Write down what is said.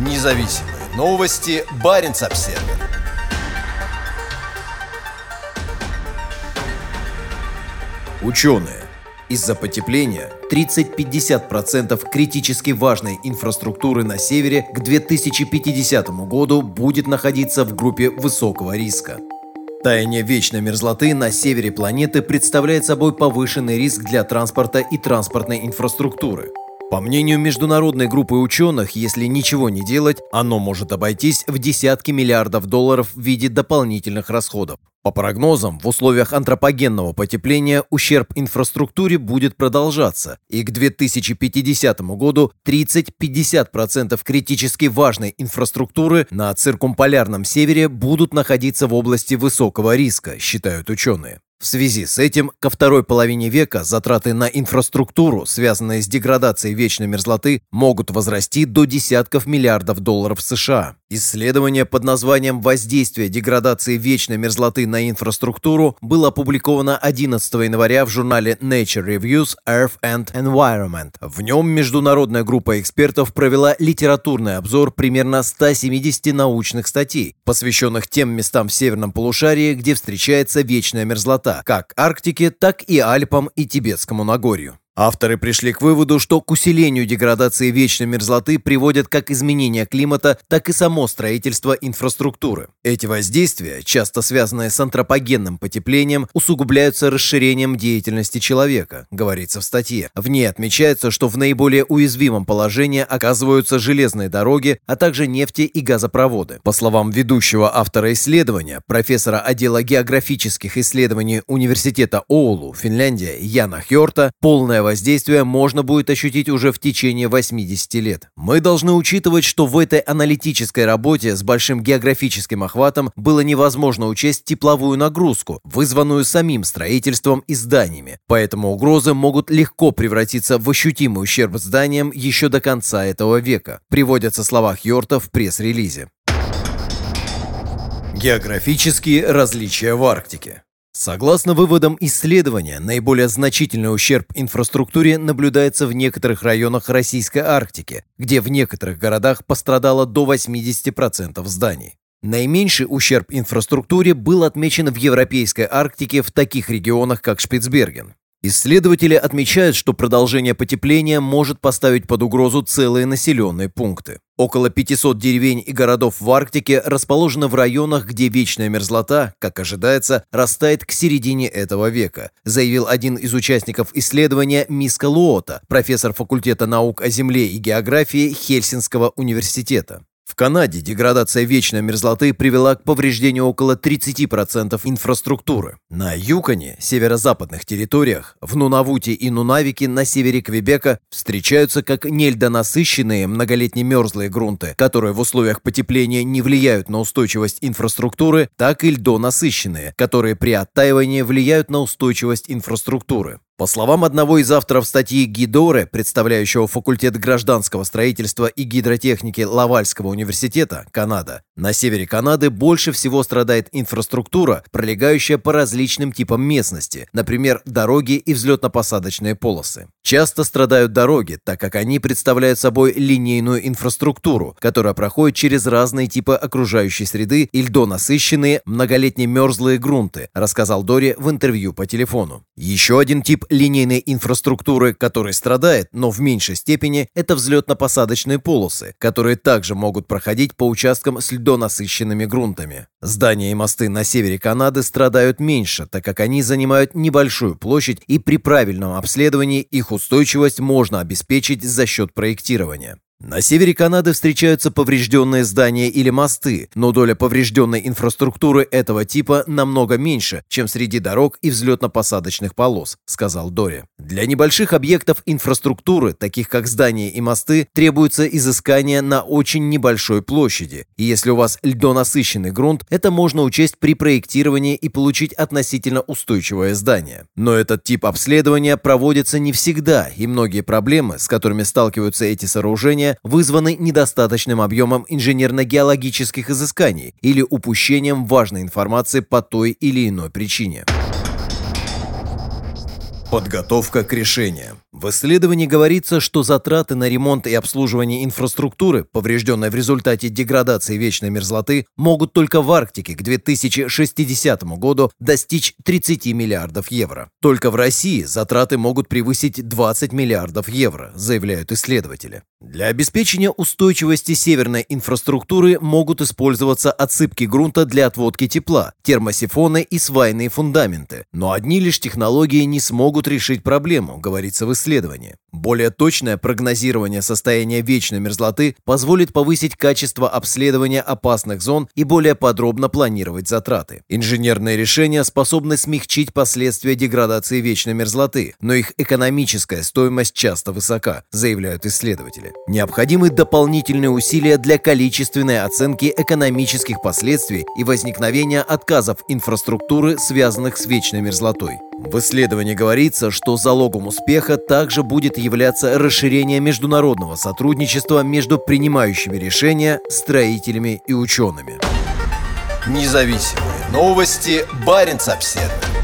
Независимые новости. Барин обсерва Ученые. Из-за потепления 30-50% критически важной инфраструктуры на севере к 2050 году будет находиться в группе высокого риска. Таяние вечной мерзлоты на севере планеты представляет собой повышенный риск для транспорта и транспортной инфраструктуры. По мнению международной группы ученых, если ничего не делать, оно может обойтись в десятки миллиардов долларов в виде дополнительных расходов. По прогнозам, в условиях антропогенного потепления ущерб инфраструктуре будет продолжаться, и к 2050 году 30-50% критически важной инфраструктуры на циркумполярном севере будут находиться в области высокого риска, считают ученые. В связи с этим, ко второй половине века затраты на инфраструктуру, связанные с деградацией вечной мерзлоты, могут возрасти до десятков миллиардов долларов США. Исследование под названием «Воздействие деградации вечной мерзлоты на инфраструктуру» было опубликовано 11 января в журнале Nature Reviews Earth and Environment. В нем международная группа экспертов провела литературный обзор примерно 170 научных статей, посвященных тем местам в северном полушарии, где встречается вечная мерзлота, как Арктике, так и Альпам и Тибетскому Нагорью. Авторы пришли к выводу, что к усилению деградации вечной мерзлоты приводят как изменение климата, так и само строительство инфраструктуры. Эти воздействия, часто связанные с антропогенным потеплением, усугубляются расширением деятельности человека, говорится в статье. В ней отмечается, что в наиболее уязвимом положении оказываются железные дороги, а также нефти и газопроводы. По словам ведущего автора исследования, профессора отдела географических исследований Университета Оулу, Финляндия, Яна Хьорта, полная воздействия можно будет ощутить уже в течение 80 лет. Мы должны учитывать, что в этой аналитической работе с большим географическим охватом было невозможно учесть тепловую нагрузку, вызванную самим строительством и зданиями. Поэтому угрозы могут легко превратиться в ощутимый ущерб зданиям еще до конца этого века, приводятся слова Хьорта в пресс-релизе. Географические различия в Арктике Согласно выводам исследования, наиболее значительный ущерб инфраструктуре наблюдается в некоторых районах Российской Арктики, где в некоторых городах пострадало до 80% зданий. Наименьший ущерб инфраструктуре был отмечен в Европейской Арктике в таких регионах, как Шпицберген. Исследователи отмечают, что продолжение потепления может поставить под угрозу целые населенные пункты. Около 500 деревень и городов в Арктике расположены в районах, где вечная мерзлота, как ожидается, растает к середине этого века, заявил один из участников исследования Миска Луота, профессор факультета наук о Земле и географии Хельсинского университета. В Канаде деградация вечной мерзлоты привела к повреждению около 30% инфраструктуры. На Юконе, северо-западных территориях, в Нунавуте и Нунавике на севере Квебека встречаются как нельдонасыщенные многолетние мерзлые грунты, которые в условиях потепления не влияют на устойчивость инфраструктуры, так и льдонасыщенные, которые при оттаивании влияют на устойчивость инфраструктуры. По словам одного из авторов статьи Гидоре, представляющего факультет гражданского строительства и гидротехники Лавальского университета, Канада, на севере Канады больше всего страдает инфраструктура, пролегающая по различным типам местности, например, дороги и взлетно-посадочные полосы. Часто страдают дороги, так как они представляют собой линейную инфраструктуру, которая проходит через разные типы окружающей среды и льдонасыщенные многолетние мерзлые грунты, рассказал Дори в интервью по телефону. Еще один тип линейной инфраструктуры, который страдает, но в меньшей степени, это взлетно-посадочные полосы, которые также могут проходить по участкам с льдонасыщенными грунтами. Здания и мосты на севере Канады страдают меньше, так как они занимают небольшую площадь и при правильном обследовании их устойчивость можно обеспечить за счет проектирования. На севере Канады встречаются поврежденные здания или мосты, но доля поврежденной инфраструктуры этого типа намного меньше, чем среди дорог и взлетно-посадочных полос, сказал Дори. Для небольших объектов инфраструктуры, таких как здания и мосты, требуется изыскание на очень небольшой площади. И если у вас льдонасыщенный грунт, это можно учесть при проектировании и получить относительно устойчивое здание. Но этот тип обследования проводится не всегда, и многие проблемы, с которыми сталкиваются эти сооружения, вызваны недостаточным объемом инженерно-геологических изысканий или упущением важной информации по той или иной причине. Подготовка к решениям. В исследовании говорится, что затраты на ремонт и обслуживание инфраструктуры, поврежденной в результате деградации вечной мерзлоты, могут только в Арктике к 2060 году достичь 30 миллиардов евро. Только в России затраты могут превысить 20 миллиардов евро, заявляют исследователи. Для обеспечения устойчивости северной инфраструктуры могут использоваться отсыпки грунта для отводки тепла, термосифоны и свайные фундаменты. Но одни лишь технологии не смогут решить проблему, говорится в исследовании. Более точное прогнозирование состояния вечной мерзлоты позволит повысить качество обследования опасных зон и более подробно планировать затраты. Инженерные решения способны смягчить последствия деградации вечной мерзлоты, но их экономическая стоимость часто высока, заявляют исследователи. Необходимы дополнительные усилия для количественной оценки экономических последствий и возникновения отказов инфраструктуры, связанных с вечной мерзлотой. В исследовании говорится, что залогом успеха также будет являться расширение международного сотрудничества между принимающими решения, строителями и учеными. Независимые новости. Барин обседный.